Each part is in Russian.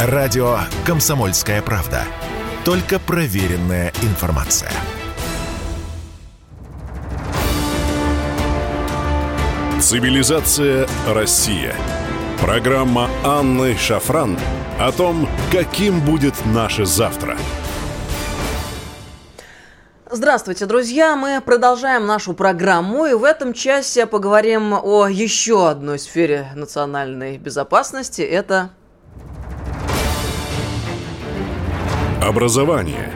Радио «Комсомольская правда». Только проверенная информация. Цивилизация Россия. Программа Анны Шафран о том, каким будет наше завтра. Здравствуйте, друзья! Мы продолжаем нашу программу, и в этом часе поговорим о еще одной сфере национальной безопасности. Это Образование.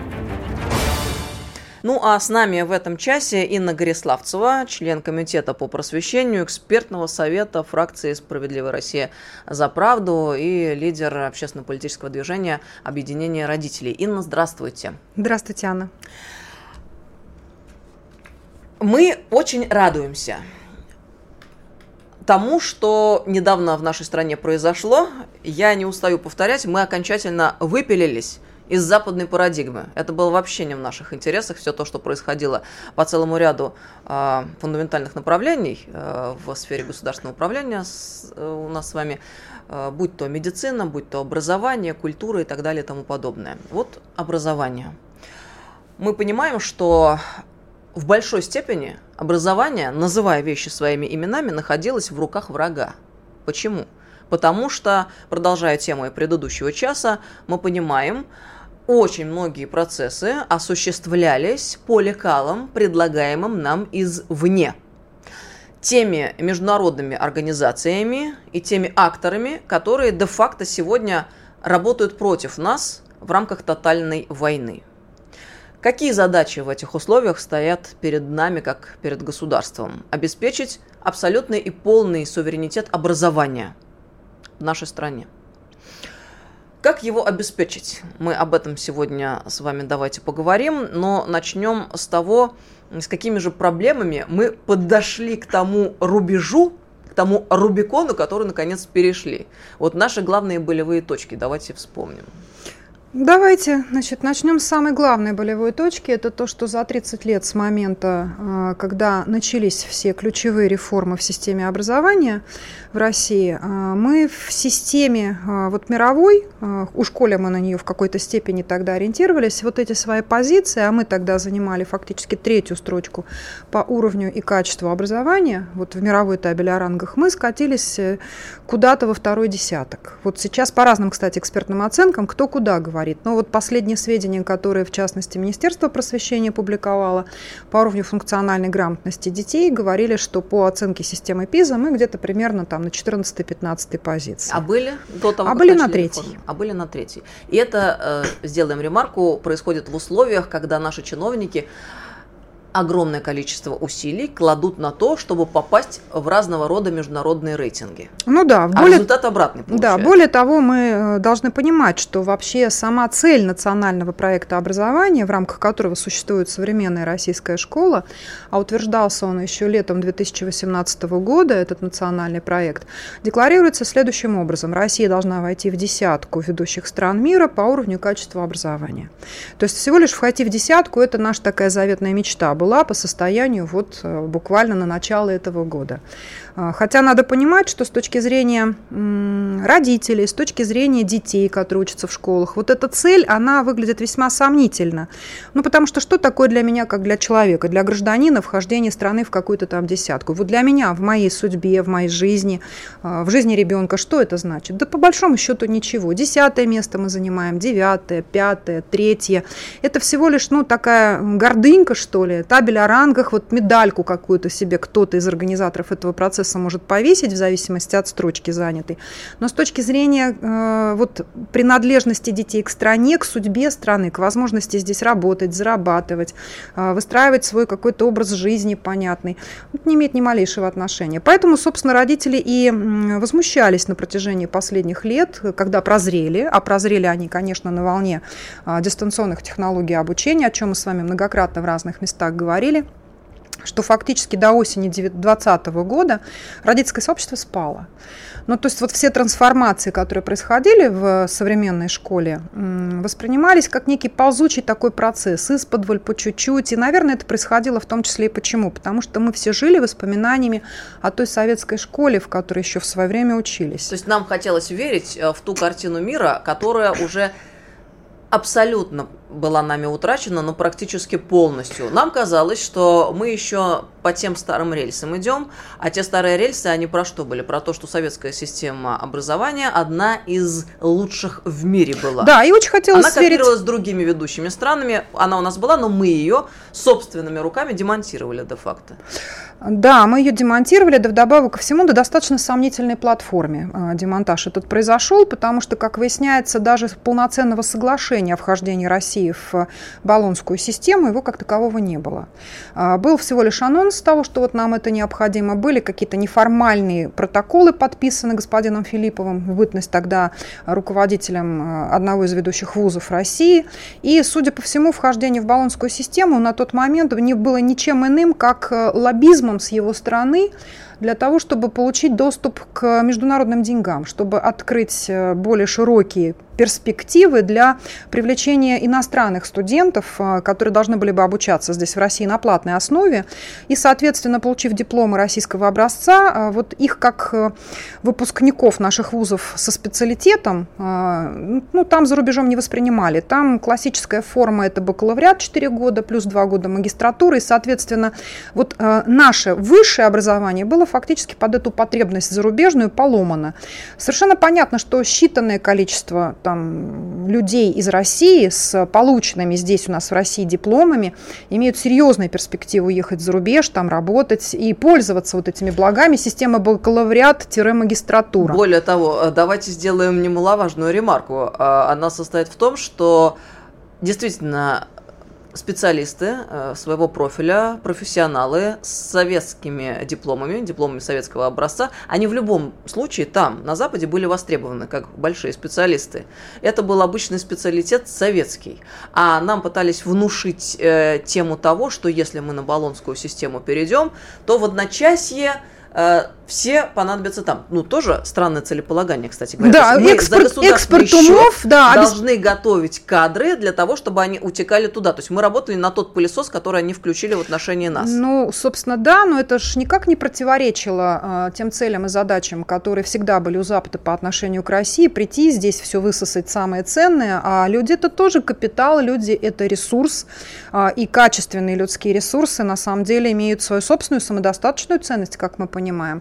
Ну а с нами в этом часе Инна Гориславцева, член Комитета по просвещению экспертного совета фракции «Справедливая Россия за правду» и лидер общественно-политического движения «Объединение родителей». Инна, здравствуйте. Здравствуйте, Анна. Мы очень радуемся тому, что недавно в нашей стране произошло. Я не устаю повторять, мы окончательно выпилились из западной парадигмы. Это было вообще не в наших интересах. Все то, что происходило по целому ряду э, фундаментальных направлений э, в сфере государственного управления с, э, у нас с вами, э, будь то медицина, будь то образование, культура и так далее и тому подобное. Вот образование. Мы понимаем, что в большой степени образование, называя вещи своими именами, находилось в руках врага. Почему? Потому что, продолжая тему предыдущего часа, мы понимаем, очень многие процессы осуществлялись по лекалам, предлагаемым нам извне. Теми международными организациями и теми акторами, которые де-факто сегодня работают против нас в рамках тотальной войны. Какие задачи в этих условиях стоят перед нами, как перед государством? Обеспечить абсолютный и полный суверенитет образования в нашей стране. Как его обеспечить? Мы об этом сегодня с вами давайте поговорим, но начнем с того, с какими же проблемами мы подошли к тому рубежу, к тому Рубикону, который наконец перешли. Вот наши главные болевые точки, давайте вспомним. Давайте, значит, начнем с самой главной болевой точки. Это то, что за 30 лет с момента, а, когда начались все ключевые реформы в системе образования в России, а, мы в системе а, вот мировой, у школе мы на нее в какой-то степени тогда ориентировались, вот эти свои позиции, а мы тогда занимали фактически третью строчку по уровню и качеству образования, вот в мировой табеле о рангах, мы скатились э, куда-то во второй десяток. Вот сейчас по разным, кстати, экспертным оценкам, кто куда говорит говорит. Но вот последние сведения, которые, в частности, Министерство просвещения публиковало по уровню функциональной грамотности детей, говорили, что по оценке системы ПИЗа мы где-то примерно там на 14-15 позиции. А были до того, А были на третьей. Реформы? А были на третьей. И это, э, сделаем ремарку, происходит в условиях, когда наши чиновники огромное количество усилий кладут на то, чтобы попасть в разного рода международные рейтинги. Ну да. А более, результат обратный получается. Да, более того, мы э, должны понимать, что вообще сама цель национального проекта образования, в рамках которого существует современная российская школа, а утверждался он еще летом 2018 года, этот национальный проект, декларируется следующим образом. Россия должна войти в десятку ведущих стран мира по уровню качества образования. То есть всего лишь войти в десятку – это наша такая заветная мечта была по состоянию вот э, буквально на начало этого года. А, хотя надо понимать, что с точки зрения родителей, с точки зрения детей, которые учатся в школах, вот эта цель, она выглядит весьма сомнительно. Ну, потому что что такое для меня, как для человека, для гражданина вхождение страны в какую-то там десятку? Вот для меня, в моей судьбе, в моей жизни, а, в жизни ребенка, что это значит? Да по большому счету ничего. Десятое место мы занимаем, девятое, пятое, третье. Это всего лишь, ну, такая гордынька, что ли, табель о рангах, вот медальку какую-то себе кто-то из организаторов этого процесса процесса может повесить в зависимости от строчки занятой. Но с точки зрения э, вот, принадлежности детей к стране, к судьбе страны, к возможности здесь работать, зарабатывать, э, выстраивать свой какой-то образ жизни понятный, это не имеет ни малейшего отношения. Поэтому, собственно, родители и возмущались на протяжении последних лет, когда прозрели, а прозрели они, конечно, на волне э, дистанционных технологий обучения, о чем мы с вами многократно в разных местах говорили, что фактически до осени 2020 года родительское сообщество спало. Ну, то есть вот все трансформации, которые происходили в современной школе, воспринимались как некий ползучий такой процесс, из-под по чуть-чуть. И, наверное, это происходило в том числе и почему? Потому что мы все жили воспоминаниями о той советской школе, в которой еще в свое время учились. То есть нам хотелось верить э, в ту картину мира, которая уже абсолютно была нами утрачена, но практически полностью. Нам казалось, что мы еще по тем старым рельсам идем, а те старые рельсы, они про что были? Про то, что советская система образования одна из лучших в мире была. Да, и очень хотелось Она сверить... копировалась с другими ведущими странами, она у нас была, но мы ее собственными руками демонтировали де-факто. Да, мы ее демонтировали, да вдобавок ко всему, на достаточно сомнительной платформе э, демонтаж этот произошел, потому что, как выясняется, даже полноценного соглашения о вхождении России в баллонскую систему, его как такового не было. А, был всего лишь анонс того, что вот нам это необходимо. Были какие-то неформальные протоколы подписаны господином Филипповым, в бытность тогда руководителем а, одного из ведущих вузов России. И, судя по всему, вхождение в баллонскую систему на тот момент не было ничем иным, как э, с его стороны, для того, чтобы получить доступ к международным деньгам, чтобы открыть э, более широкие перспективы для привлечения иностранных студентов, э, которые должны были бы обучаться здесь в России на платной основе. И, соответственно, получив дипломы российского образца, э, вот их как выпускников наших вузов со специалитетом, ну, там за рубежом не воспринимали. Там классическая форма – это бакалавриат 4 года, плюс 2 года магистратуры. И, соответственно, вот наше высшее образование было фактически под эту потребность зарубежную поломана. Совершенно понятно, что считанное количество там, людей из России с полученными здесь у нас в России дипломами имеют серьезные перспективы уехать за рубеж, там работать и пользоваться вот этими благами системы бакалавриат-магистратура. Более того, э, давайте сделаем немаловажную ремарку. Э, она состоит в том, что действительно специалисты э, своего профиля, профессионалы с советскими дипломами, дипломами советского образца, они в любом случае там, на Западе, были востребованы как большие специалисты. Это был обычный специалитет советский. А нам пытались внушить э, тему того, что если мы на баллонскую систему перейдем, то в одночасье э, все понадобятся там. Ну, тоже странное целеполагание, кстати говоря. Да, мы экспорт, за экспорт умов, да. Должны готовить кадры для того, чтобы они утекали туда. То есть мы работали на тот пылесос, который они включили в отношении нас. Ну, собственно, да, но это же никак не противоречило э, тем целям и задачам, которые всегда были у Запада по отношению к России, прийти здесь все высосать самое ценное, а люди это тоже капитал, люди это ресурс, э, и качественные людские ресурсы на самом деле имеют свою собственную самодостаточную ценность, как мы понимаем.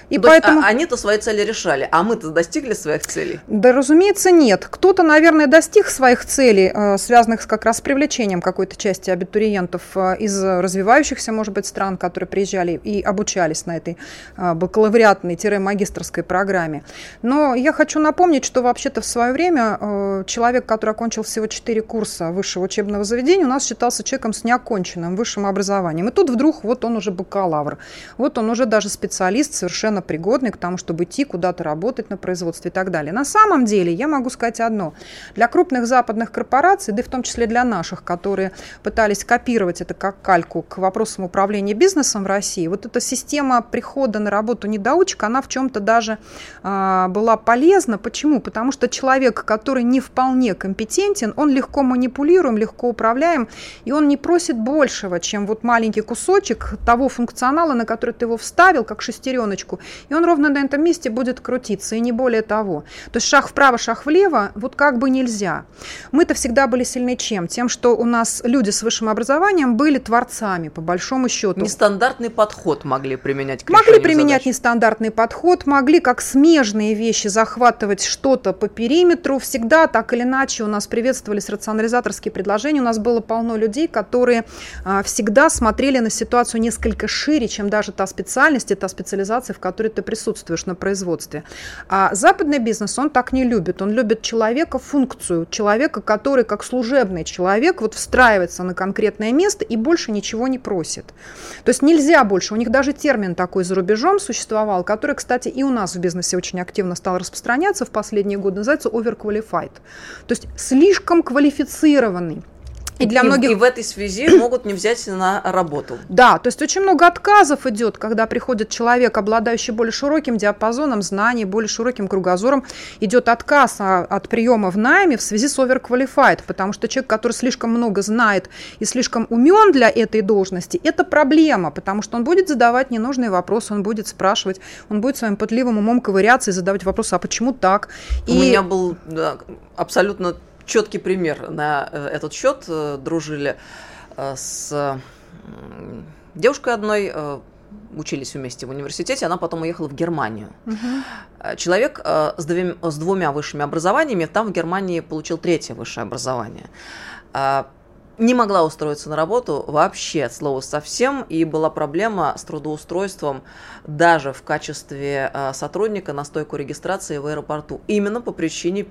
И То поэтому... есть, а, они-то свои цели решали, а мы-то достигли своих целей? Да, разумеется, нет. Кто-то, наверное, достиг своих целей, э, связанных как раз с привлечением какой-то части абитуриентов э, из развивающихся, может быть, стран, которые приезжали и обучались на этой э, бакалавриатной-магистрской программе. Но я хочу напомнить, что вообще-то в свое время человек, который окончил всего 4 курса высшего учебного заведения, у нас считался человеком с неоконченным высшим образованием. И тут вдруг вот он уже бакалавр, вот он уже даже специалист совершенно совершенно пригодный к тому, чтобы идти куда-то работать на производстве и так далее. На самом деле, я могу сказать одно. Для крупных западных корпораций, да и в том числе для наших, которые пытались копировать это как кальку к вопросам управления бизнесом в России, вот эта система прихода на работу недоучек, она в чем-то даже э, была полезна. Почему? Потому что человек, который не вполне компетентен, он легко манипулируем, легко управляем, и он не просит большего, чем вот маленький кусочек того функционала, на который ты его вставил, как шестереночку, и он ровно на этом месте будет крутиться, и не более того. То есть шаг вправо, шаг влево, вот как бы нельзя. Мы-то всегда были сильны чем? Тем, что у нас люди с высшим образованием были творцами, по большому счету. Нестандартный подход могли применять к Могли применять задач. нестандартный подход, могли как смежные вещи захватывать что-то по периметру. Всегда так или иначе у нас приветствовались рационализаторские предложения. У нас было полно людей, которые а, всегда смотрели на ситуацию несколько шире, чем даже та специальность и та специализация, в которой которой ты присутствуешь на производстве. А западный бизнес, он так не любит. Он любит человека, функцию, человека, который как служебный человек вот встраивается на конкретное место и больше ничего не просит. То есть нельзя больше. У них даже термин такой за рубежом существовал, который, кстати, и у нас в бизнесе очень активно стал распространяться в последние годы, называется overqualified. То есть слишком квалифицированный И, для многих... и в этой связи могут не взять на работу. Да, то есть очень много отказов идет, когда приходит человек, обладающий более широким диапазоном знаний, более широким кругозором, идет отказ от приема в найме в связи с overqualified, потому что человек, который слишком много знает и слишком умен для этой должности, это проблема, потому что он будет задавать ненужные вопросы, он будет спрашивать, он будет своим пытливым умом ковыряться и задавать вопросы, а почему так? У и... меня был да, абсолютно четкий пример на э, этот счет. Э, дружили э, с девушкой одной, учились вместе в университете, она потом уехала в Германию. Угу. Человек с, двумя, с двумя высшими образованиями там в Германии получил третье высшее образование. Не могла устроиться на работу вообще от слова совсем, и была проблема с трудоустройством даже в качестве сотрудника на стойку регистрации в аэропорту. Именно по причине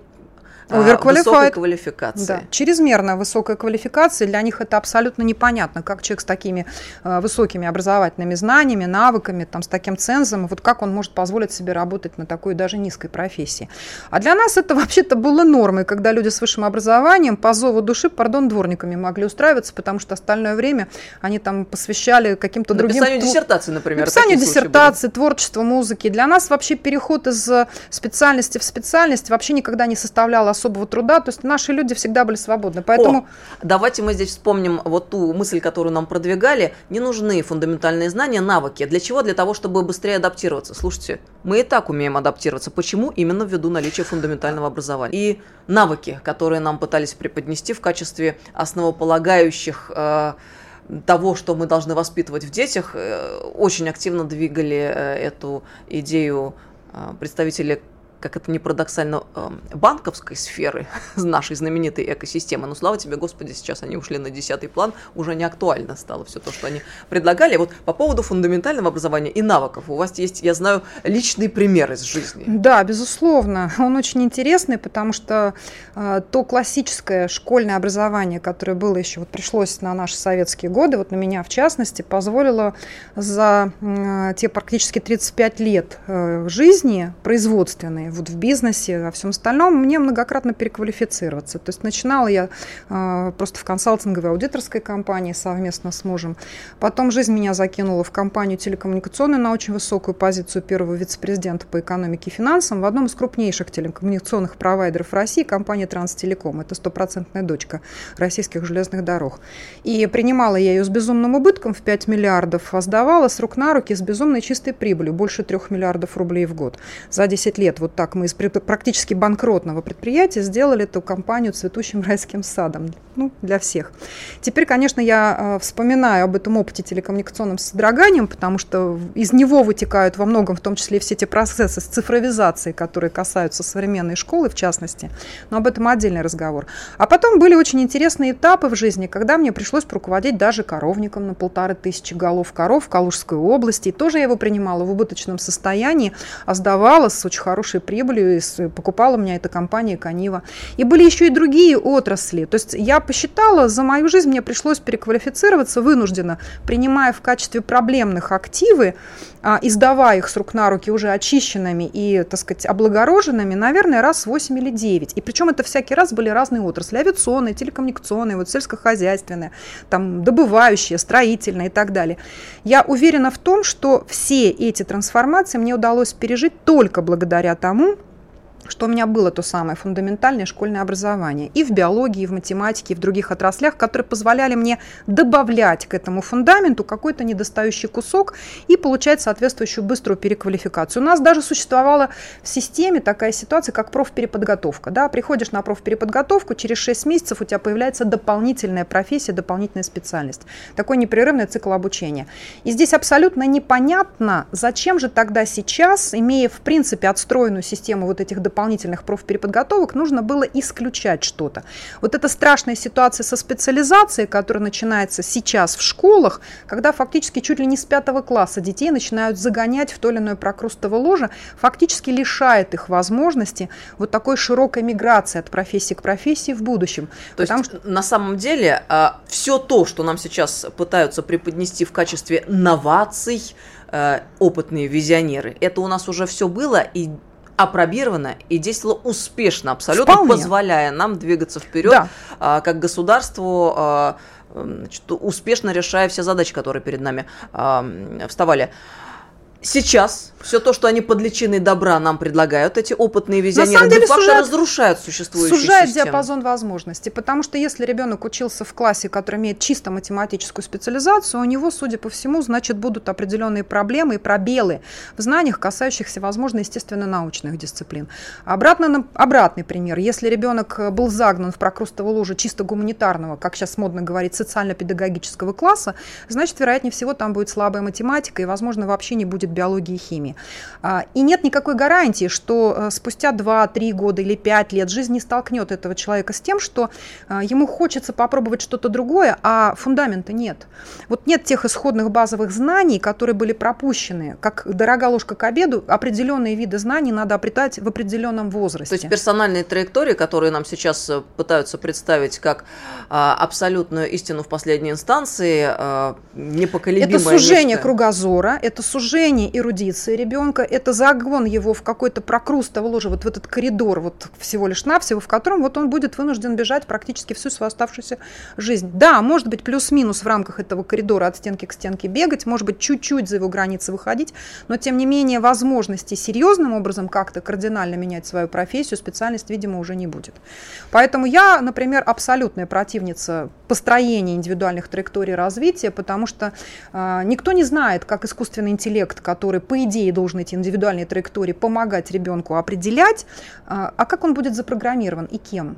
высокой квалификации. Да, чрезмерно высокая квалификация, для них это абсолютно непонятно, как человек с такими э, высокими образовательными знаниями, навыками, там, с таким цензом, вот как он может позволить себе работать на такой даже низкой профессии. А для нас это вообще-то было нормой, когда люди с высшим образованием по зову души, пардон, дворниками могли устраиваться, потому что остальное время они там посвящали каким-то другим... Написанию диссертации, например. Написанию диссертации, творчеству, музыки. Для нас вообще переход из специальности в специальность вообще никогда не составлял особого труда. То есть наши люди всегда были свободны. Поэтому... О, давайте мы здесь вспомним вот ту мысль, которую нам продвигали. Не нужны фундаментальные знания, навыки. Для чего? Для того, чтобы быстрее адаптироваться. Слушайте, мы и так умеем адаптироваться. Почему? Именно ввиду наличия фундаментального образования. И навыки, которые нам пытались преподнести в качестве основополагающих э, того, что мы должны воспитывать в детях, э, очень активно двигали э, эту идею э, представители как это не парадоксально, эм, банковской сферы нашей знаменитой экосистемы. Но слава тебе, Господи, сейчас они ушли на десятый план, уже не актуально стало все то, что они предлагали. Вот по поводу фундаментального образования и навыков, у вас есть, я знаю, личный пример из жизни. Да, безусловно. Он очень интересный, потому что э, то классическое школьное образование, которое было еще, вот пришлось на наши советские годы, вот на меня в частности, позволило за э, те практически 35 лет э, жизни производственной вот в бизнесе, во всем остальном, мне многократно переквалифицироваться. То есть начинала я э, просто в консалтинговой аудиторской компании совместно с мужем. Потом жизнь меня закинула в компанию телекоммуникационную на очень высокую позицию первого вице-президента по экономике и финансам в одном из крупнейших телекоммуникационных провайдеров России, компания Транстелеком. Это стопроцентная дочка российских железных дорог. И принимала я ее с безумным убытком в 5 миллиардов, а сдавала с рук на руки с безумной чистой прибылью, больше 3 миллиардов рублей в год. За 10 лет вот так мы из практически банкротного предприятия сделали эту компанию цветущим райским садом ну, для всех. Теперь, конечно, я э, вспоминаю об этом опыте телекоммуникационным содроганием, потому что из него вытекают во многом, в том числе все те процессы с цифровизацией, которые касаются современной школы, в частности. Но об этом отдельный разговор. А потом были очень интересные этапы в жизни, когда мне пришлось руководить даже коровником на полторы тысячи голов коров в Калужской области. И тоже я его принимала в убыточном состоянии, а сдавала с очень хорошей прибылью, и покупала меня эта компания Канива. И были еще и другие отрасли. То есть я посчитала, за мою жизнь мне пришлось переквалифицироваться вынужденно, принимая в качестве проблемных активы, а, издавая их с рук на руки уже очищенными и, так сказать, облагороженными, наверное, раз 8 или 9. И причем это всякий раз были разные отрасли. Авиационные, телекоммуникационные, вот сельскохозяйственные, там, добывающие, строительные и так далее. Я уверена в том, что все эти трансформации мне удалось пережить только благодаря тому, Morgen что у меня было то самое фундаментальное школьное образование и в биологии, и в математике, и в других отраслях, которые позволяли мне добавлять к этому фундаменту какой-то недостающий кусок и получать соответствующую быструю переквалификацию. У нас даже существовала в системе такая ситуация, как профпереподготовка. Да? Приходишь на профпереподготовку, через 6 месяцев у тебя появляется дополнительная профессия, дополнительная специальность. Такой непрерывный цикл обучения. И здесь абсолютно непонятно, зачем же тогда сейчас, имея в принципе отстроенную систему вот этих дополнительных дополнительных профпереподготовок нужно было исключать что-то. Вот эта страшная ситуация со специализацией, которая начинается сейчас в школах, когда фактически чуть ли не с пятого класса детей начинают загонять в то или иное прокрустово ложе, фактически лишает их возможности вот такой широкой миграции от профессии к профессии в будущем. То Потому есть что... на самом деле а, все то, что нам сейчас пытаются преподнести в качестве новаций, э, опытные визионеры, это у нас уже все было, и опробирована и действовала успешно, абсолютно Вполне. позволяя нам двигаться вперед Да. а, как государству, а, значит, успешно решая все задачи, которые перед нами м, вставали. Сейчас все то, что они под личиной добра нам предлагают, эти опытные визионеры, самом деле сужает- разрушают существующие Сужает системы. диапазон возможностей, потому что если ребенок учился в классе, который имеет чисто математическую специализацию, у него, судя по всему, значит, будут определенные проблемы и пробелы в знаниях, касающихся, возможно, естественно-научных дисциплин. Обратно, на- обратный пример. Если ребенок э, был загнан в прокрустово лужу чисто гуманитарного, как сейчас модно говорить, социально-педагогического класса, значит, вероятнее всего, там будет слабая математика и, возможно, вообще не будет биологии и химии. А, И нет никакой гарантии, что э, спустя 2-3 года или 5 лет жизнь не столкнет этого человека с тем, что а, ему хочется попробовать что-то другое, а фундамента нет. Вот нет тех исходных базовых знаний, которые были пропущены. Как дорога ложка к обеду, определенные виды знаний надо обретать в определенном возрасте. То есть персональные траектории, которые нам сейчас э, пытаются представить как а, абсолютную истину в последней инстанции, а, непоколебимое Это сужение нечто. кругозора, это сужение эрудиции ребенка, это загон его в какой-то прокрустово ложе, вот в этот коридор, вот всего лишь навсего, в котором вот он будет вынужден бежать практически всю свою оставшуюся жизнь. Да, может быть, плюс-минус в рамках этого коридора от стенки к стенке бегать, может быть, чуть-чуть за его границы выходить, но, тем не менее, возможности серьезным образом как-то кардинально менять свою профессию, специальность, видимо, уже не будет. Поэтому я, например, абсолютная противница построения индивидуальных траекторий развития, потому что э, никто не знает, как искусственный интеллект, который, по идее, должен эти индивидуальные траектории помогать ребенку определять, э, а как он будет запрограммирован и кем.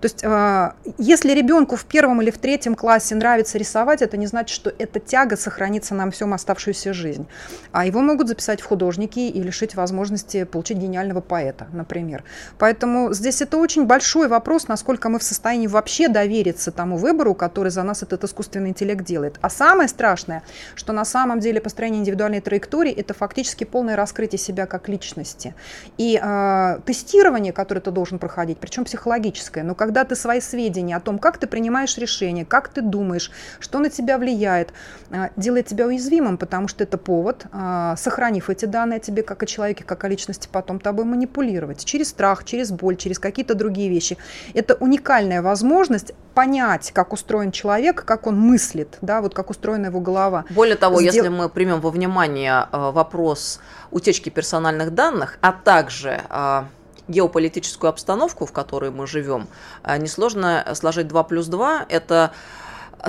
То есть, э, если ребенку в первом или в третьем классе нравится рисовать, это не значит, что эта тяга сохранится нам всем оставшуюся жизнь. А его могут записать в художники и лишить возможности получить гениального поэта, например. Поэтому здесь это очень большой вопрос, насколько мы в состоянии вообще довериться тому выбору, который за нас этот искусственный интеллект делает. А самое страшное, что на самом деле построение индивидуальной траектории – это фактически полное раскрытие себя как личности. И э, тестирование, которое ты должен проходить, причем психологическое, но когда ты свои сведения о том, как ты принимаешь решения, как ты думаешь, что на тебя влияет, э, делает тебя уязвимым, потому что это повод, э, сохранив эти данные о тебе как о человеке, как о личности, потом тобой манипулировать через страх, через боль, через какие-то другие вещи. Это уникальная возможность понять, как устроен человек, как он мыслит, да, вот как устроена его голова. Более того, Сдел- если мы примем во внимание э, вопрос утечки персональных данных, а также геополитическую обстановку, в которой мы живем, э, несложно сложить 2 плюс 2. Это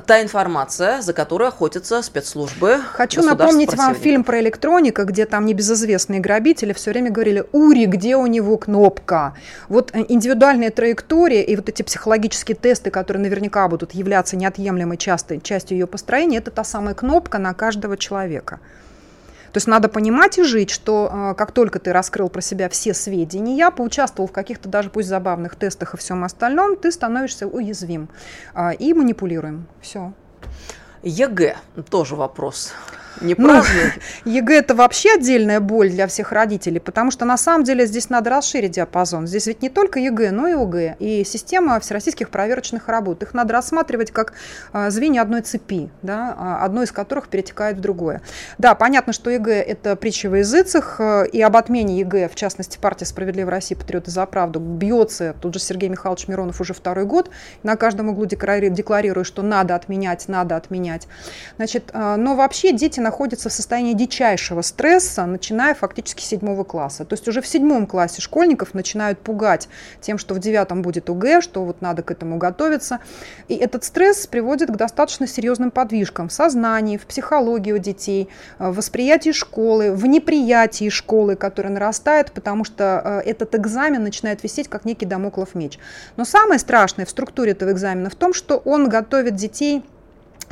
та информация, за которой охотятся спецслужбы. Хочу напомнить вам фильм про электроника, где там небезызвестные грабители все время говорили, Ури, где у него кнопка? Вот э, индивидуальные траектории и вот эти психологические тесты, которые наверняка будут являться неотъемлемой частой, частью ее построения, это та самая кнопка на каждого человека. То есть надо понимать и жить, что э, как только ты раскрыл про себя все сведения, поучаствовал в каких-то даже пусть забавных тестах и всем остальном, ты становишься уязвим э, и манипулируем. Все. ЕГЭ тоже вопрос. Не Ну, празднуют. ЕГЭ это вообще отдельная боль для всех родителей, потому что на самом деле здесь надо расширить диапазон. Здесь ведь не только ЕГЭ, но и ОГЭ. И система всероссийских проверочных работ. Их надо рассматривать как а, звенья одной цепи, да, а, одно из которых перетекает в другое. Да, понятно, что ЕГЭ это притча во языцах, э, и об отмене ЕГЭ, в частности, партия «Справедливая Россия. Патриоты за правду» бьется, тут же Сергей Михайлович Миронов уже второй год, на каждом углу декларирует, декларирует, что надо отменять, надо отменять. Значит, э, но вообще дети находятся в состоянии дичайшего стресса, начиная фактически с седьмого класса. То есть уже в седьмом классе школьников начинают пугать тем, что в девятом будет ОГЭ, что вот надо к этому готовиться. И этот стресс приводит к достаточно серьезным подвижкам в сознании, в психологии у детей, э, в восприятии школы, в неприятии школы, которое нарастает, потому что э, этот экзамен начинает висеть как некий домоклов меч. Но самое страшное в структуре этого экзамена в том, что он готовит детей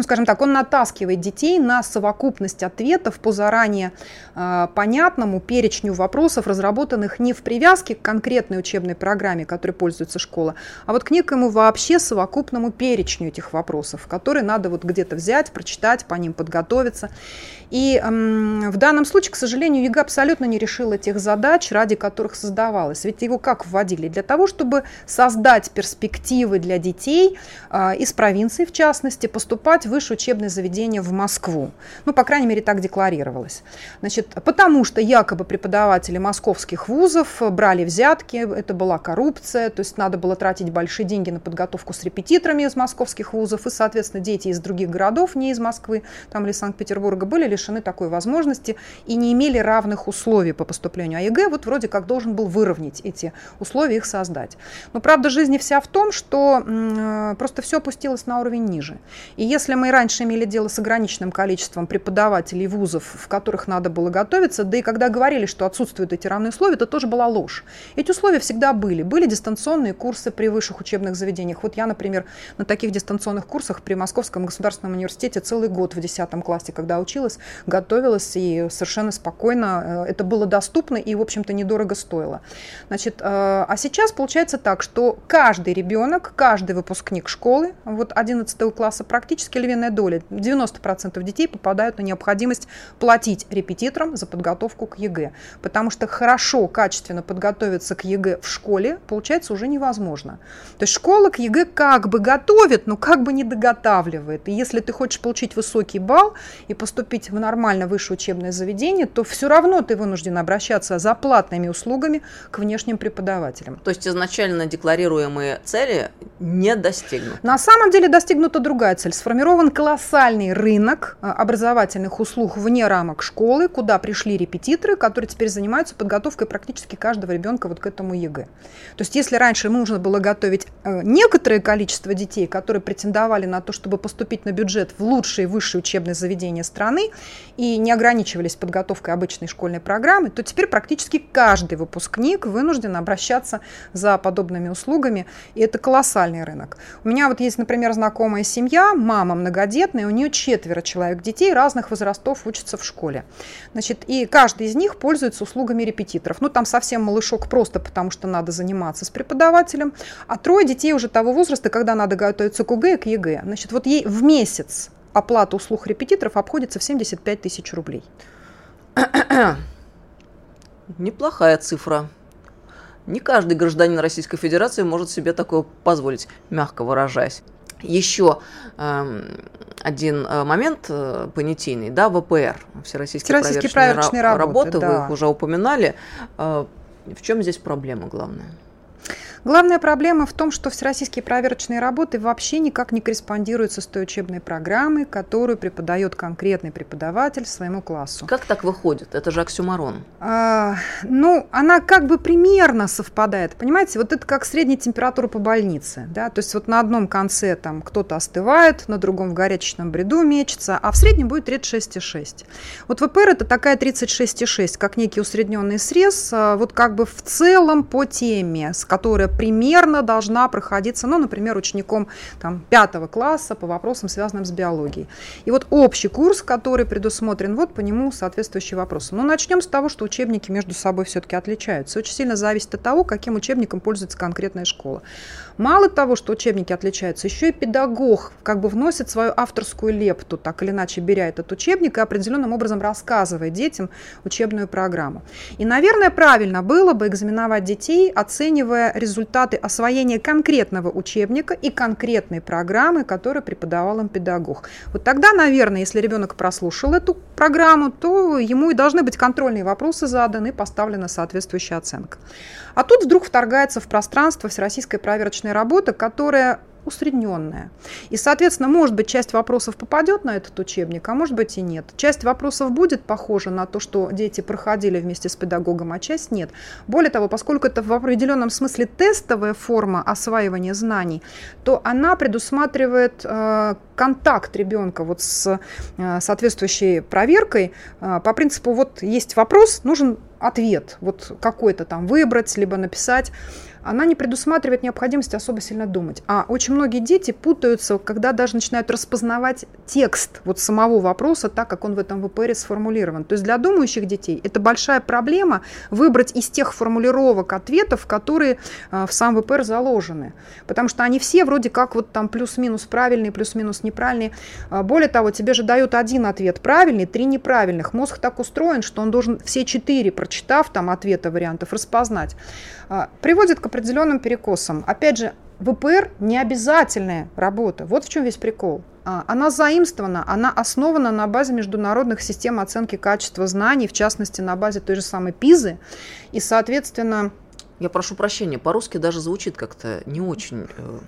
скажем так, он натаскивает детей на совокупность ответов по заранее э, понятному перечню вопросов, разработанных не в привязке к конкретной учебной программе, которой пользуется школа, а вот к некому вообще совокупному перечню этих вопросов, которые надо вот где-то взять, прочитать, по ним подготовиться. И в данном случае, к сожалению, ЕГЭ абсолютно не решила тех задач, ради которых создавалось. Ведь его как вводили? Для того, чтобы создать перспективы для детей э, из провинции, в частности, поступать высшее учебное заведение в Москву. Ну, по крайней мере, так декларировалось. Значит, потому что якобы преподаватели московских вузов брали взятки, это была коррупция, то есть надо было тратить большие деньги на подготовку с репетиторами из московских вузов, и, соответственно, дети из других городов, не из Москвы, там или Санкт-Петербурга, были лишены такой возможности и не имели равных условий по поступлению. А ЕГЭ вот вроде как должен был выровнять эти условия, их создать. Но правда жизни вся в том, что м, просто все опустилось на уровень ниже. И если мы раньше имели дело с ограниченным количеством преподавателей вузов, в которых надо было готовиться, да и когда говорили, что отсутствуют эти равные условия, это тоже была ложь. Эти условия всегда были. Были дистанционные курсы при высших учебных заведениях. Вот я, например, на таких дистанционных курсах при Московском государственном университете целый год в 10 классе, когда училась, готовилась и совершенно спокойно. Э, это было доступно и, в общем-то, недорого стоило. Значит, э, а сейчас получается так, что каждый ребенок, каждый выпускник школы, вот 11 класса практически львиная доля, 90% детей попадают на необходимость платить репетиторам за подготовку к ЕГЭ. Потому что хорошо, качественно подготовиться к ЕГЭ в школе получается уже невозможно. То есть школа к ЕГЭ как бы готовит, но как бы не доготавливает. И если ты хочешь получить высокий балл и поступить в нормальное высшее учебное заведение, то все равно ты вынужден обращаться за платными услугами к внешним преподавателям. То есть изначально декларируемые цели не достигнуты? На самом деле достигнута другая цель. Сформирован колоссальный рынок а, образовательных услуг вне рамок школы, куда пришли репетиторы, которые теперь занимаются подготовкой практически каждого ребенка вот к этому ЕГЭ. То есть если раньше нужно было готовить э, некоторое количество детей, которые претендовали на то, чтобы поступить на бюджет в лучшие высшие учебные заведения страны и не ограничивались подготовкой обычной школьной программы, то теперь практически каждый выпускник вынужден обращаться за подобными услугами, и это колоссальный рынок. У меня вот есть, например, знакомая семья, мама многодетная, у нее четверо человек детей разных возрастов учатся в школе. Значит, и каждый из них пользуется услугами репетиторов. Ну, там совсем малышок просто потому, что надо заниматься с преподавателем, а трое детей уже того возраста, когда надо готовиться к ОГЭ и к ЕГЭ. Значит, вот ей в месяц оплата услуг репетиторов обходится в 75 тысяч рублей. Неплохая цифра. Не каждый гражданин Российской Федерации может себе такое позволить, мягко выражаясь. Еще э, один момент э, понятийный, да, ВПР, Всероссийские, Всероссийские проверочные, проверочные работы, работы да. вы их уже упоминали. Э, в чем здесь проблема главная? Главная проблема в том, что всероссийские проверочные работы вообще никак не корреспондируются с той учебной программой, которую преподает конкретный преподаватель своему классу. Как так выходит? Это же оксюмарон. А, ну, она как бы примерно совпадает. Понимаете, вот это как средняя температура по больнице. Да? То есть вот на одном конце там кто-то остывает, на другом в горячечном бреду мечется, а в среднем будет 36,6. Вот ВПР это такая 36,6, как некий усредненный срез, а, вот как бы в целом по теме, с которой примерно должна проходиться, ну, например, учеником там, пятого класса по вопросам, связанным с биологией. И вот общий курс, который предусмотрен, вот по нему соответствующие вопросы. Но начнем с того, что учебники между собой все-таки отличаются. Очень сильно зависит от того, каким учебником пользуется конкретная школа. Мало того, что учебники отличаются, еще и педагог как бы вносит свою авторскую лепту, так или иначе беря этот учебник и определенным образом рассказывает детям учебную программу. И, наверное, правильно было бы экзаменовать детей, оценивая результаты освоения конкретного учебника и конкретной программы, которую преподавал им педагог. Вот тогда, наверное, если ребенок прослушал эту программу, то ему и должны быть контрольные вопросы заданы поставлена соответствующая оценка. А тут вдруг вторгается в пространство всероссийская проверочная работа, которая усредненная. И, соответственно, может быть, часть вопросов попадет на этот учебник, а может быть и нет. Часть вопросов будет похожа на то, что дети проходили вместе с педагогом, а часть нет. Более того, поскольку это в определенном смысле тестовая форма осваивания знаний, то она предусматривает э, контакт ребенка вот с э, соответствующей проверкой э, по принципу вот есть вопрос, нужен ответ, вот какой-то там выбрать, либо написать она не предусматривает необходимости особо сильно думать. А очень многие дети путаются, когда даже начинают распознавать текст вот самого вопроса, так как он в этом ВПР сформулирован. То есть для думающих детей это большая проблема выбрать из тех формулировок ответов, которые а, в сам ВПР заложены. Потому что они все вроде как вот там плюс-минус правильные, плюс-минус неправильные. А, более того, тебе же дают один ответ правильный, три неправильных. Мозг так устроен, что он должен все четыре, прочитав там ответы вариантов, распознать. А, приводит к определенным перекосам. Опять же, ВПР не обязательная работа. Вот в чем весь прикол. а, она заимствована, она основана на базе международных систем оценки качества знаний, в частности, на базе той же самой ПИЗы. И, соответственно, я прошу прощения, по-русски даже звучит как-то не очень э,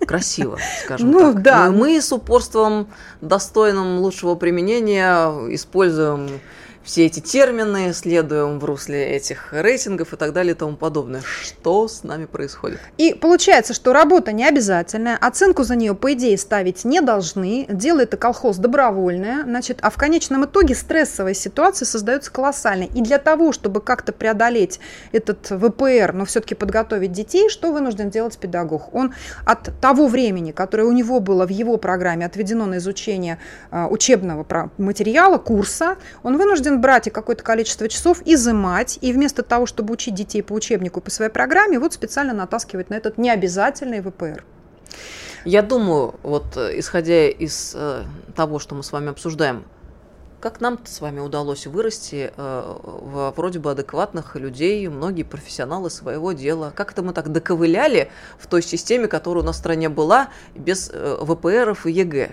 красиво, скажем ну, так. Да. Но мы с упорством, достойным лучшего применения, используем все эти термины, следуем в русле этих рейтингов и так далее и тому подобное. Что с нами происходит? И получается, что работа не обязательная, оценку за нее, по идее, ставить не должны, делает это колхоз добровольная, значит, а в конечном итоге стрессовая ситуация создается колоссальной. И для того, чтобы как-то преодолеть этот ВПР, но все-таки подготовить детей, что вынужден делать педагог? Он от того времени, которое у него было в его программе отведено на изучение а, учебного материала, курса, он вынужден должен брать и какое-то количество часов, изымать, и вместо того, чтобы учить детей по учебнику, по своей программе, вот специально натаскивать на этот необязательный ВПР. Я думаю, вот э, исходя из э, того, что мы с вами обсуждаем, как нам с вами удалось вырасти э, в вроде бы адекватных людей, многие профессионалы своего дела? Как это мы так доковыляли в той системе, которая у нас в стране была, без э, ВПРов и ЕГЭ?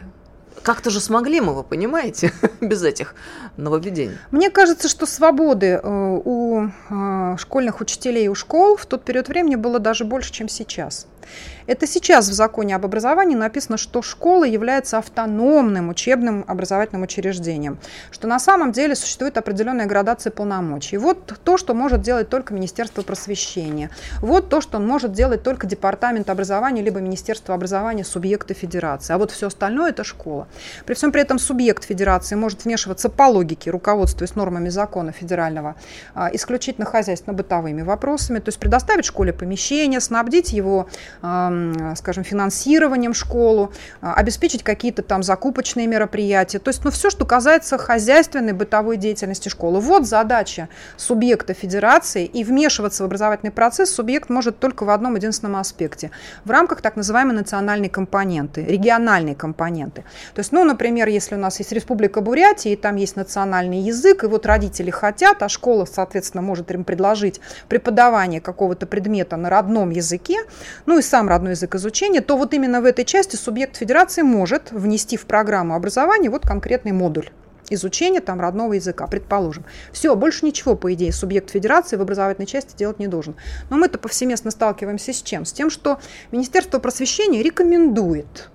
Как-то же смогли мы, вы понимаете, без этих нововведений. Мне кажется, что свободы э, у э, школьных учителей и у школ в тот период времени было даже больше, чем сейчас. Это сейчас в законе об образовании написано, что школа является автономным учебным образовательным учреждением, что на самом деле существует определенная градация полномочий. Вот то, что может делать только Министерство просвещения. Вот то, что может делать только Департамент образования, либо Министерство образования субъекта федерации. А вот все остальное – это школа. При всем при этом субъект федерации может вмешиваться по логике, руководствуясь нормами закона федерального, а, исключительно хозяйственно-бытовыми вопросами, то есть предоставить школе помещение, снабдить его скажем, финансированием школу, а, обеспечить какие-то там закупочные мероприятия. То есть, ну, все, что касается хозяйственной бытовой деятельности школы. Вот задача субъекта федерации, и вмешиваться в образовательный процесс субъект может только в одном единственном аспекте. В рамках так называемой национальной компоненты, региональной компоненты. То есть, ну, например, если у нас есть Республика Бурятия, и там есть национальный язык, и вот родители хотят, а школа, соответственно, может им предложить преподавание какого-то предмета на родном языке, ну и сам родной язык изучения, то вот именно в этой части субъект федерации может внести в программу образования вот конкретный модуль изучения там родного языка, предположим. Все, больше ничего, по идее, субъект федерации в образовательной части делать не должен. Но мы-то повсеместно сталкиваемся с чем? С тем, что Министерство просвещения рекомендует,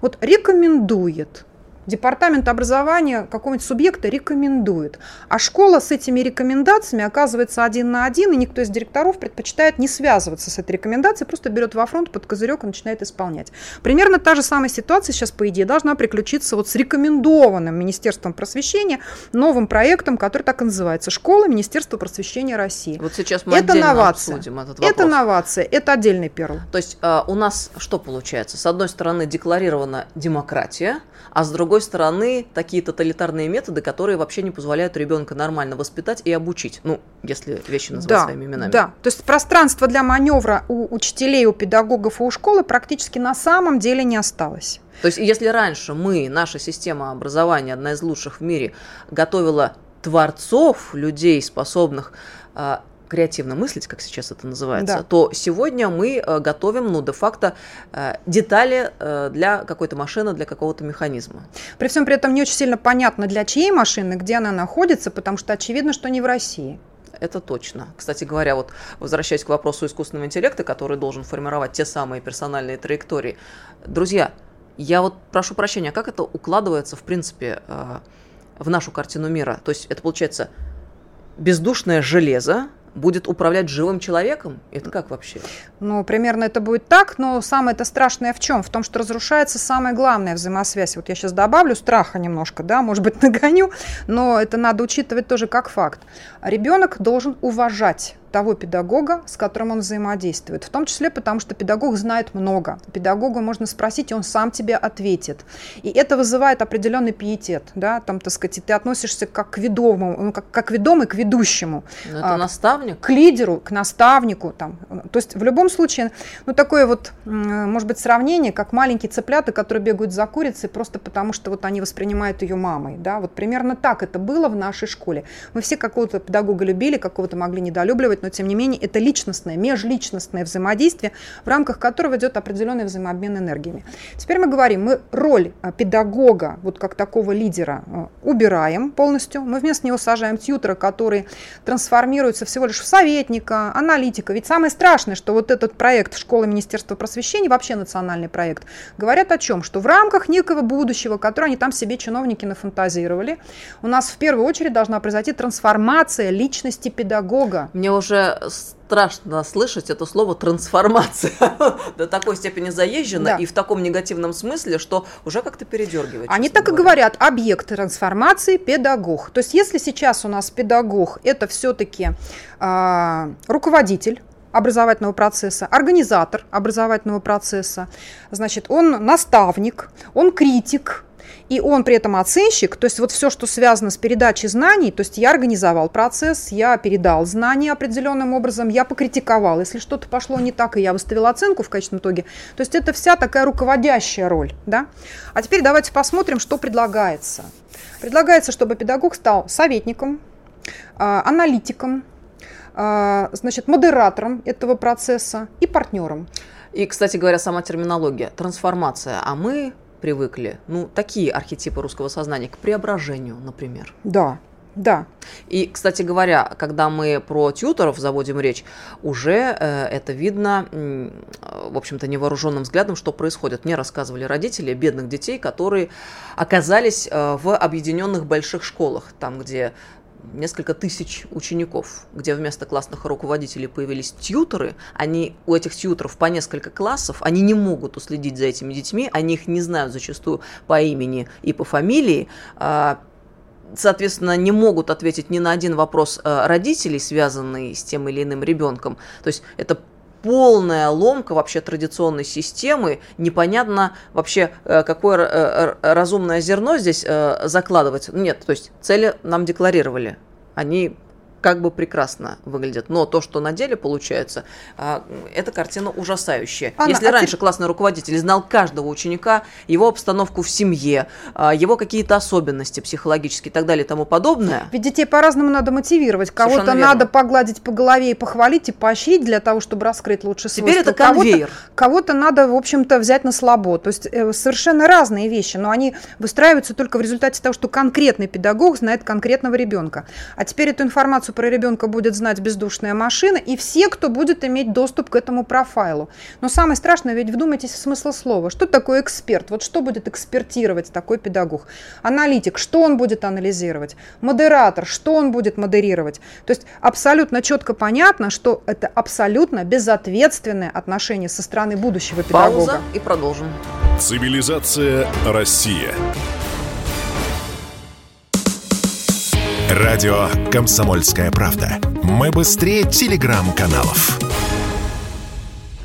вот рекомендует Департамент образования какого-нибудь субъекта рекомендует. А школа с этими рекомендациями оказывается один на один, и никто из директоров предпочитает не связываться с этой рекомендацией, просто берет во фронт под козырек и начинает исполнять. Примерно та же самая ситуация сейчас, по идее, должна приключиться вот с рекомендованным Министерством просвещения новым проектом, который так и называется «Школа Министерства просвещения России». Вот сейчас мы это новация. обсудим этот вопрос. Это новация, это отдельный перл. То есть э, у нас что получается? С одной стороны декларирована демократия, а с другой стороны такие тоталитарные методы, которые вообще не позволяют ребенка нормально воспитать и обучить, ну, если вещи называть да, своими именами. Да, то есть пространство для маневра у учителей, у педагогов и у школы практически на самом деле не осталось. То есть если раньше мы, наша система образования, одна из лучших в мире, готовила творцов, людей, способных а, креативно мыслить, как сейчас это называется, да. то сегодня мы э, готовим, ну, де-факто э, детали э, для какой-то машины, для какого-то механизма. При всем при этом не очень сильно понятно, для чьей машины, где она находится, потому что очевидно, что не в России. Это точно. Кстати говоря, вот возвращаясь к вопросу искусственного интеллекта, который должен формировать те самые персональные траектории. Друзья, я вот прошу прощения, а как это укладывается, в принципе, в нашу картину мира? То есть это получается бездушное железо, будет управлять живым человеком? Это как вообще? Ну, примерно это будет так, но самое это страшное в чем? В том, что разрушается самая главная взаимосвязь. Вот я сейчас добавлю страха немножко, да, может быть, нагоню, но это надо учитывать тоже как факт. Ребенок должен уважать того педагога, с которым он взаимодействует. В том числе потому, что педагог знает много. Педагога можно спросить, и он сам тебе ответит. И это вызывает определенный пиетет. Да? Там, так сказать, ты относишься как к ведомому, ну, как, как ведомый к ведущему. Но это а, наставник? К лидеру, к наставнику. Там. То есть в любом случае, ну такое вот, может быть, сравнение, как маленькие цыплята, которые бегают за курицей просто потому, что вот они воспринимают ее мамой. Да? Вот примерно так это было в нашей школе. Мы все какого-то педагога любили, какого-то могли недолюбливать, но тем не менее это личностное, межличностное взаимодействие, в рамках которого идет определенный взаимообмен энергиями. Теперь мы говорим, мы роль а, педагога, вот как такого лидера, а, убираем полностью, мы вместо него сажаем тьютера, который трансформируется всего лишь в советника, аналитика. Ведь самое страшное, что вот этот проект школы Министерства просвещения, вообще национальный проект, говорят о чем? Что в рамках некого будущего, которое они там себе чиновники нафантазировали, у нас в первую очередь должна произойти трансформация личности педагога. Мне уже страшно слышать это слово трансформация до такой степени заезжено да. и в таком негативном смысле, что уже как-то передергивает. Они так говоря. и говорят, объект трансформации педагог. То есть если сейчас у нас педагог это все-таки э, а, руководитель, образовательного процесса, организатор образовательного процесса, значит, он наставник, он критик, и он при этом оценщик, то есть вот все, что связано с передачей знаний, то есть я организовал процесс, я передал знания определенным образом, я покритиковал, если что-то пошло не так, и я выставил оценку в качественном итоге, то есть это вся такая руководящая роль, да. А теперь давайте посмотрим, что предлагается. Предлагается, чтобы педагог стал советником, а, аналитиком, а, значит, модератором этого процесса и партнером. И, кстати говоря, сама терминология – трансформация. А мы привыкли, ну, такие архетипы русского сознания, к преображению, например. Да, да. И, кстати говоря, когда мы про тьюторов заводим речь, уже э, это видно, э, в общем-то, невооруженным взглядом, что происходит. Мне рассказывали родители бедных детей, которые оказались э, в объединенных больших школах, там, где несколько тысяч учеников, где вместо классных руководителей появились тьюторы, они, у этих тьюторов по несколько классов, они не могут уследить за этими детьми, они их не знают зачастую по имени и по фамилии, а, соответственно, не могут ответить ни на один вопрос а, родителей, связанный с тем или иным ребенком. То есть это полная ломка вообще традиционной системы. Непонятно вообще, э, какое э, разумное зерно здесь э, закладывать. Нет, то есть цели нам декларировали. Они как бы прекрасно выглядят. Но то, что на деле получается, а, эта картина ужасающая. Анна, Если а раньше ты... классный руководитель знал каждого ученика, его обстановку в семье, а, его какие-то особенности психологические и так далее и тому подобное. Ведь детей по-разному надо мотивировать. Кого-то надо погладить по голове и похвалить и поощрить для того, чтобы раскрыть лучше свойства. Теперь это конвейер. Кого-то, кого надо, в общем-то, взять на слабо. То есть э, совершенно разные вещи, но они выстраиваются только в результате того, что конкретный педагог знает конкретного ребенка. А теперь эту информацию информацию про ребенка будет знать бездушная машина и все, кто будет иметь доступ к этому профайлу. Но самое страшное, ведь вдумайтесь в смысл слова. Что такое эксперт? Вот что будет экспертировать такой педагог? Аналитик, что он будет анализировать? Модератор, что он будет модерировать? То есть абсолютно четко понятно, что это абсолютно безответственное отношение со стороны будущего педагога. Пауза и продолжим. Цивилизация Россия. Радио «Комсомольская правда». Мы быстрее телеграм-каналов.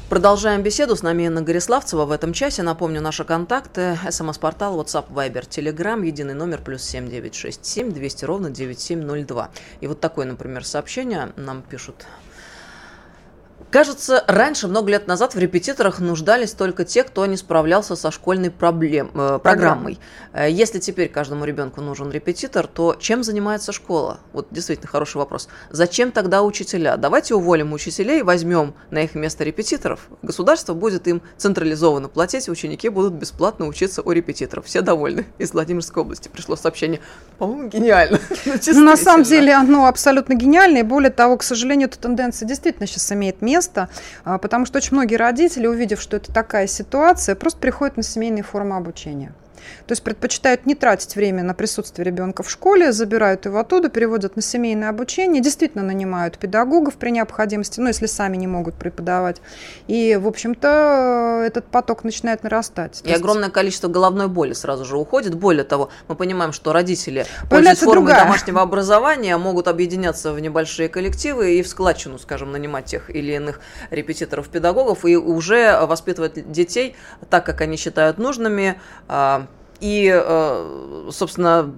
Продолжаем беседу. С нами Инна Гориславцева в этом часе. Напомню, наши контакты. СМС-портал, WhatsApp, Viber, Telegram. Единый номер плюс 7967 200 ровно 9702. И вот такое, например, сообщение нам пишут Кажется, раньше, много лет назад, в репетиторах нуждались только те, кто не справлялся со школьной проблем, э, программой. Э, если теперь каждому ребенку нужен репетитор, то чем занимается школа? Вот действительно хороший вопрос. Зачем тогда учителя? Давайте уволим учителей, возьмем на их место репетиторов. Государство будет им централизованно платить, ученики будут бесплатно учиться у репетиторов. Все довольны. Из Владимирской области пришло сообщение. По-моему, гениально. Ну, на самом деле оно абсолютно гениально. И более того, к сожалению, эта тенденция действительно сейчас имеет место место, а, потому что очень многие родители, увидев, что это такая ситуация, просто приходят на семейные формы обучения. То есть предпочитают не тратить время на присутствие ребенка в школе, забирают его оттуда, переводят на семейное обучение, действительно нанимают педагогов при необходимости, ну, если сами не могут преподавать. И, в общем-то, этот поток начинает нарастать. И есть... огромное количество головной боли сразу же уходит. Более того, мы понимаем, что родители, пользуясь формой другая. домашнего образования, могут объединяться в небольшие коллективы и в складчину, скажем, нанимать тех или иных репетиторов-педагогов и уже воспитывать детей так, как они считают нужными, а, и, э, собственно,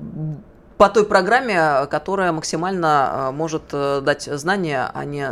по той программе, которая максимально может дать знания, а не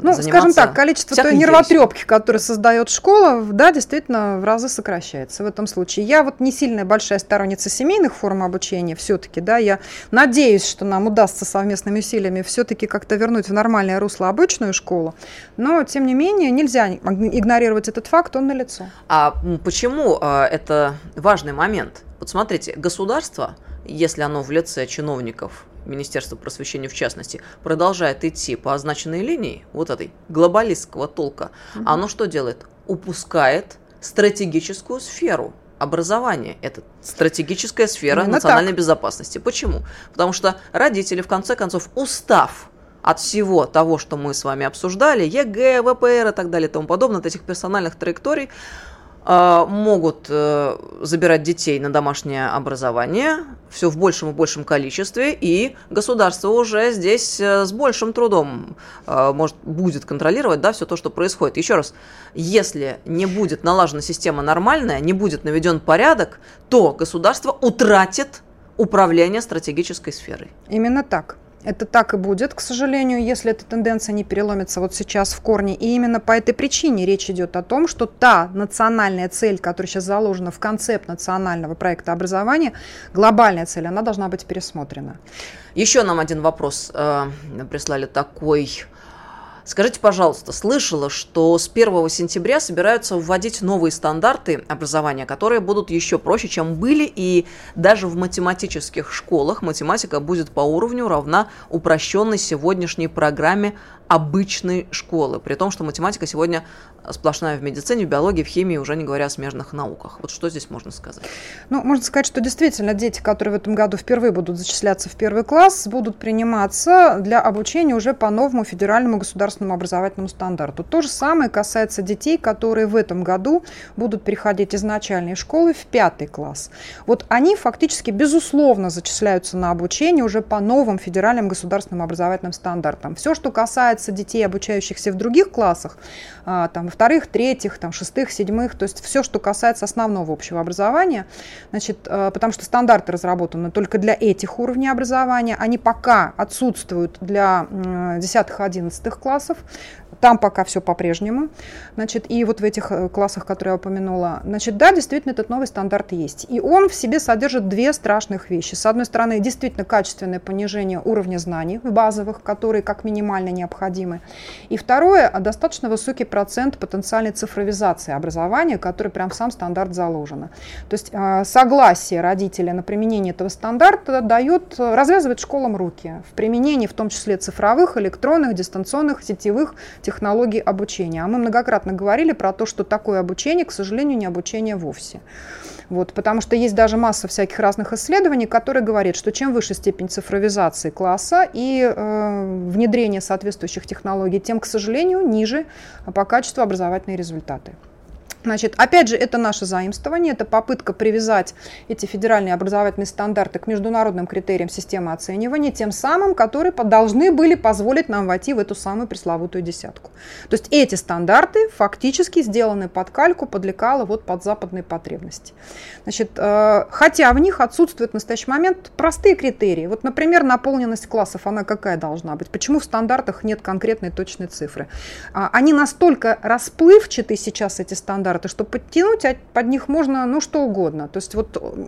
ну, скажем так, количество той нервотрепки, которую создает школа, да, действительно в разы сокращается в этом случае. Я вот не сильная большая сторонница семейных форм обучения все-таки, да, я надеюсь, что нам удастся совместными усилиями все-таки как-то вернуть в нормальное русло обычную школу, но, тем не менее, нельзя игнорировать этот факт, он налицо. А почему это важный момент? Вот смотрите, государство, если оно в лице чиновников Министерство просвещения в частности, продолжает идти по означенной линии, вот этой глобалистского толка, угу. оно что делает? Упускает стратегическую сферу образования. Это стратегическая сфера Именно национальной так. безопасности. Почему? Потому что родители, в конце концов, устав от всего того, что мы с вами обсуждали, ЕГЭ, ВПР и так далее и тому подобное, от этих персональных траекторий, могут э, забирать детей на домашнее образование все в большем и большем количестве, и государство уже здесь э, с большим трудом э, может, будет контролировать да, все то, что происходит. Еще раз, если не будет налажена система нормальная, не будет наведен порядок, то государство утратит управление стратегической сферой. Именно так. Это так и будет, к сожалению, если эта тенденция не переломится вот сейчас в корне. И именно по этой причине речь идет о том, что та национальная цель, которая сейчас заложена в концепт национального проекта образования, глобальная цель, она должна быть пересмотрена. Еще нам один вопрос э, прислали такой. Скажите, пожалуйста, слышала, что с 1 сентября собираются вводить новые стандарты образования, которые будут еще проще, чем были, и даже в математических школах математика будет по уровню равна упрощенной сегодняшней программе обычной школы, при том, что математика сегодня сплошная в медицине, в биологии, в химии, уже не говоря о смежных науках. Вот что здесь можно сказать? Ну, можно сказать, что действительно дети, которые в этом году впервые будут зачисляться в первый класс, будут приниматься для обучения уже по новому федеральному государственному образовательному стандарту. То же самое касается детей, которые в этом году будут переходить из начальной школы в пятый класс. Вот они фактически, безусловно, зачисляются на обучение уже по новым федеральным государственным образовательным стандартам. Все, что касается детей, обучающихся в других классах, а, там, вторых, третьих, там, шестых, седьмых, то есть все, что касается основного общего образования, значит, э, потому что стандарты разработаны только для этих уровней образования, они пока отсутствуют для 10-11 классов, там пока все по-прежнему. Значит, и вот в этих э, классах, которые я упомянула, значит, да, действительно, этот новый стандарт есть. И он в себе содержит две страшных вещи. С одной стороны, действительно качественное понижение уровня знаний в базовых, которые как минимально необходимы. И второе, достаточно высокий процент потенциальной цифровизации образования, который прям в сам стандарт заложено. То есть э, согласие родителя на применение этого стандарта дает, развязывает школам руки в применении в том числе цифровых, электронных, дистанционных, сетевых технологий обучения. А мы многократно говорили про то, что такое обучение, к сожалению, не обучение вовсе. Вот, потому что есть даже масса всяких разных исследований, которые говорят, что чем выше степень цифровизации класса и э, внедрения соответствующих технологий, тем, к сожалению, ниже по качеству образовательные результаты. Значит, опять же, это наше заимствование, это попытка привязать эти федеральные образовательные стандарты к международным критериям системы оценивания, тем самым, которые должны были позволить нам войти в эту самую пресловутую десятку. То есть эти стандарты фактически сделаны под кальку, под лекало, вот под западные потребности. Значит, э, хотя в них отсутствуют в настоящий момент простые критерии. Вот, например, наполненность классов, она какая должна быть? Почему в стандартах нет конкретной точной цифры? А, они настолько расплывчаты сейчас, эти стандарты, стандарты, что подтянуть под них можно ну что угодно. То есть вот э,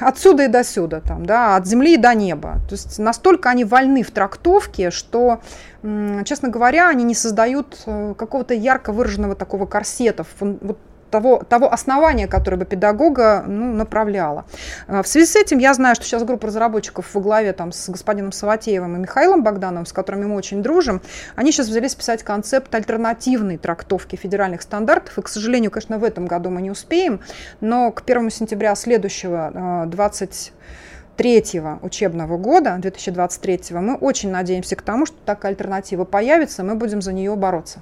отсюда и до сюда, там, да, от земли и до неба. То есть настолько они вольны в трактовке, что, честно говоря, они не создают э, какого-то ярко выраженного такого корсета, вот того, того основания, которое бы педагога ну, направляло. А, в связи с этим я знаю, что сейчас группа разработчиков во главе там, с господином Саватеевым и Михаилом Богдановым, с которыми мы очень дружим, они сейчас взялись писать концепт альтернативной трактовки федеральных стандартов. И, к сожалению, конечно, в этом году мы не успеем, но к 1 сентября следующего, 20 а, третьего учебного года, 2023, мы очень надеемся к тому, что такая альтернатива появится, мы будем за нее бороться.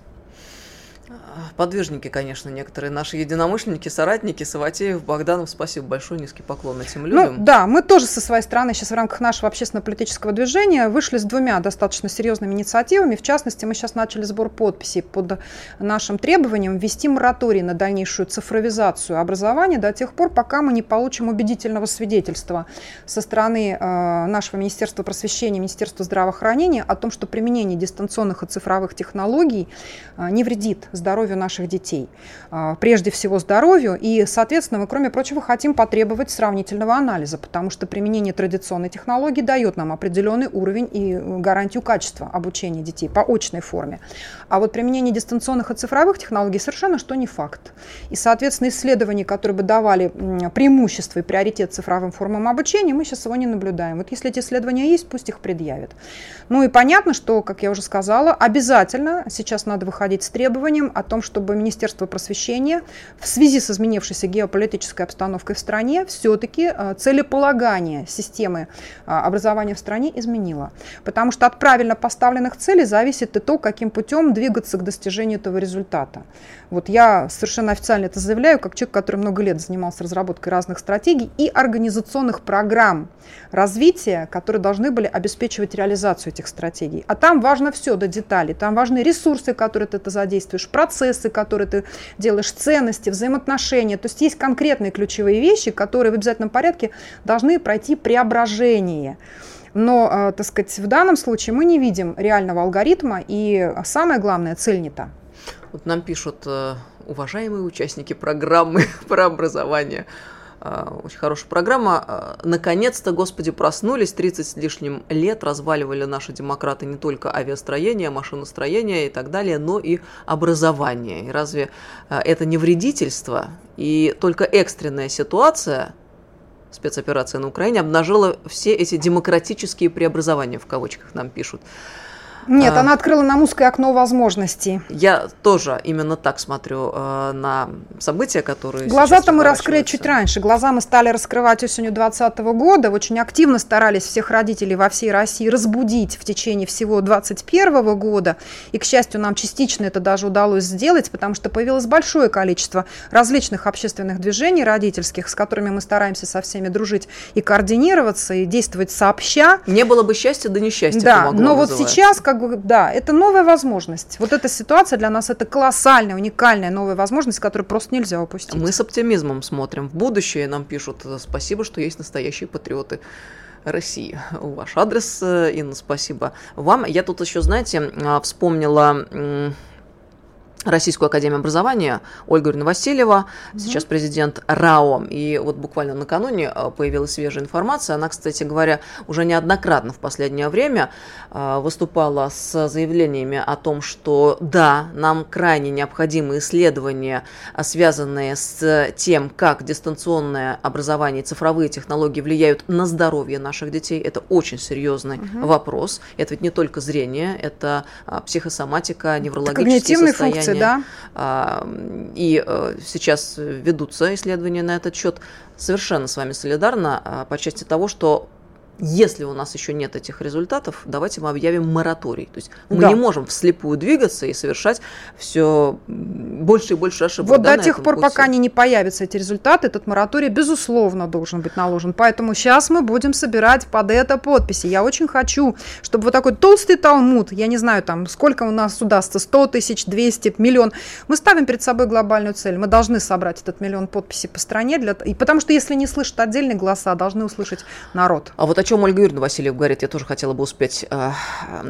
Подвижники, конечно, некоторые наши единомышленники, соратники, Саватеев, Богданов, спасибо большое, низкий поклон этим ну людям. Ну, да, мы тоже со своей стороны сейчас в рамках нашего общественно-политического движения вышли с двумя достаточно серьезными инициативами. В частности, мы сейчас начали сбор подписей под нашим требованием ввести мораторий на дальнейшую цифровизацию образования до тех пор, пока мы не получим убедительного свидетельства со стороны э, нашего Министерства просвещения, Министерства здравоохранения о том, что применение дистанционных и цифровых технологий э, не вредит здоровью наших детей. А, прежде всего здоровью. И, соответственно, мы, кроме прочего, хотим потребовать сравнительного анализа, потому что применение традиционной технологии дает нам определенный уровень и гарантию качества обучения детей по очной форме. А вот применение дистанционных и цифровых технологий совершенно что не факт. И, соответственно, исследования, которые бы давали преимущество и приоритет цифровым формам обучения, мы сейчас его не наблюдаем. Вот если эти исследования есть, пусть их предъявят. Ну и понятно, что, как я уже сказала, обязательно сейчас надо выходить с требованием о том, чтобы Министерство просвещения в связи с изменившейся геополитической обстановкой в стране все-таки э, целеполагание системы э, образования в стране изменило. Потому что от правильно поставленных целей зависит и то, каким путем двигаться к достижению этого результата. Вот я совершенно официально это заявляю, как человек, который много лет занимался разработкой разных стратегий и организационных программ развития, которые должны были обеспечивать реализацию этих стратегий. А там важно все до деталей. Там важны ресурсы, которые ты это задействуешь, процессы, которые ты делаешь, ценности, взаимоотношения. То есть есть конкретные ключевые вещи, которые в обязательном порядке должны пройти преображение. Но, э, так сказать, в данном случае мы не видим реального алгоритма, и самое главное, цель не та. Вот нам пишут э, уважаемые участники программы про образование. Э, очень хорошая программа. Э, наконец-то, Господи, проснулись. 30 с лишним лет разваливали наши демократы не только авиастроение, машиностроение и так далее, но и образование. И разве это не вредительство? И только экстренная ситуация, спецоперация на Украине, обнажила все эти демократические преобразования, в кавычках нам пишут. Нет, а, она открыла нам узкое окно возможностей. Я тоже именно так смотрю э, на события, которые Глаза-то мы раскрыли чуть раньше. Глаза мы стали раскрывать осенью 2020 года. Очень активно старались всех родителей во всей России разбудить в течение всего 2021 года. И, к счастью, нам частично это даже удалось сделать, потому что появилось большое количество различных общественных движений родительских, с которыми мы стараемся со всеми дружить и координироваться, и действовать сообща. Не было бы счастья, да несчастья. Да, но вот сейчас, как бы, да, это новая возможность. Вот эта ситуация для нас это колоссальная, уникальная новая возможность, которую просто нельзя упустить. Мы с оптимизмом смотрим в будущее, нам пишут э, спасибо, что есть настоящие патриоты. России. Ваш адрес, э, Инна, спасибо вам. Я тут еще, знаете, а, вспомнила Российскую академию образования Ольга Юрьевна Васильева, угу. сейчас президент РАО. И вот буквально накануне э, появилась свежая информация. Она, кстати говоря, уже неоднократно в последнее время э, выступала с заявлениями о том, что да, нам крайне необходимы исследования, э, связанные с тем, как дистанционное образование и цифровые технологии влияют на здоровье наших детей. Это очень серьезный угу. вопрос. Это ведь не только зрение, это психосоматика, неврологические состояния инфекции, да. А, и э, сейчас ведутся исследования на этот счет. Совершенно с вами солидарна а, по части того, что если у нас еще нет этих результатов, давайте мы объявим мораторий. То есть мы да. не можем вслепую двигаться и совершать все больше и больше ошибок. Вот да, до тех пор, пути. пока они не появятся, эти результаты, этот мораторий, безусловно, должен быть наложен. Поэтому сейчас мы будем собирать под это подписи. Я очень хочу, чтобы вот такой толстый талмуд, я не знаю, там, сколько у нас удастся, 100 тысяч, 200, миллион. Мы ставим перед собой глобальную цель. Мы должны собрать этот миллион подписей по стране. Для... И потому что если не слышат отдельные голоса, должны услышать народ. А вот о чем Ольга Юрьевна Васильев говорит, я тоже хотела бы успеть э,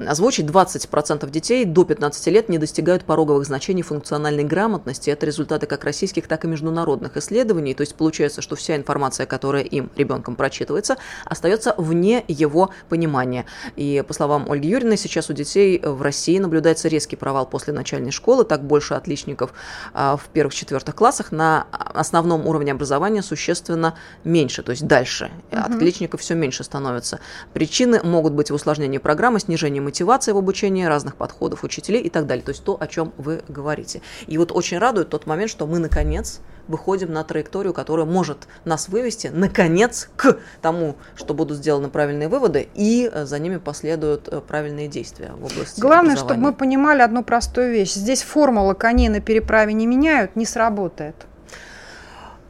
озвучить. 20% детей до 15 лет не достигают пороговых значений функциональной грамотности. Это результаты как российских, так и международных исследований. То есть получается, что вся информация, которая им, ребенком, прочитывается, остается вне его понимания. И по словам Ольги Юрьевны, сейчас у детей в России наблюдается резкий провал после начальной школы. Так больше отличников э, в первых-четвертых классах на основном уровне образования существенно меньше, то есть дальше. Угу. Отличников все меньше становится становятся. Причины могут быть в усложнении программы, снижении мотивации в обучении, разных подходов учителей и так далее. То есть то, о чем вы говорите. И вот очень радует тот момент, что мы наконец выходим на траекторию, которая может нас вывести, наконец, к тому, что будут сделаны правильные выводы, и э, за ними последуют э, правильные действия в области Главное, чтобы мы понимали одну простую вещь. Здесь формула коней на переправе не меняют, не сработает.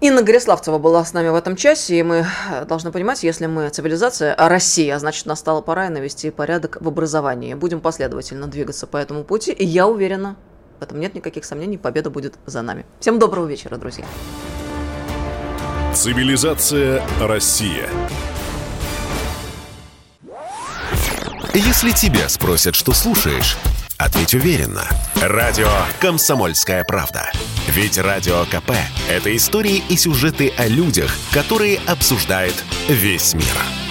Инна Гориславцева была с нами в этом часе, и мы э, должны понимать, если мы цивилизация, а Россия, значит, настала пора навести порядок в образовании. Будем последовательно двигаться по этому пути, и я уверена, в этом нет никаких сомнений, победа будет за нами. Всем доброго вечера, друзья. Цивилизация Россия. Если тебя спросят, что слушаешь, ответь уверенно. Радио «Комсомольская правда». Ведь Радио КП – это истории и сюжеты о людях, которые обсуждает весь мир.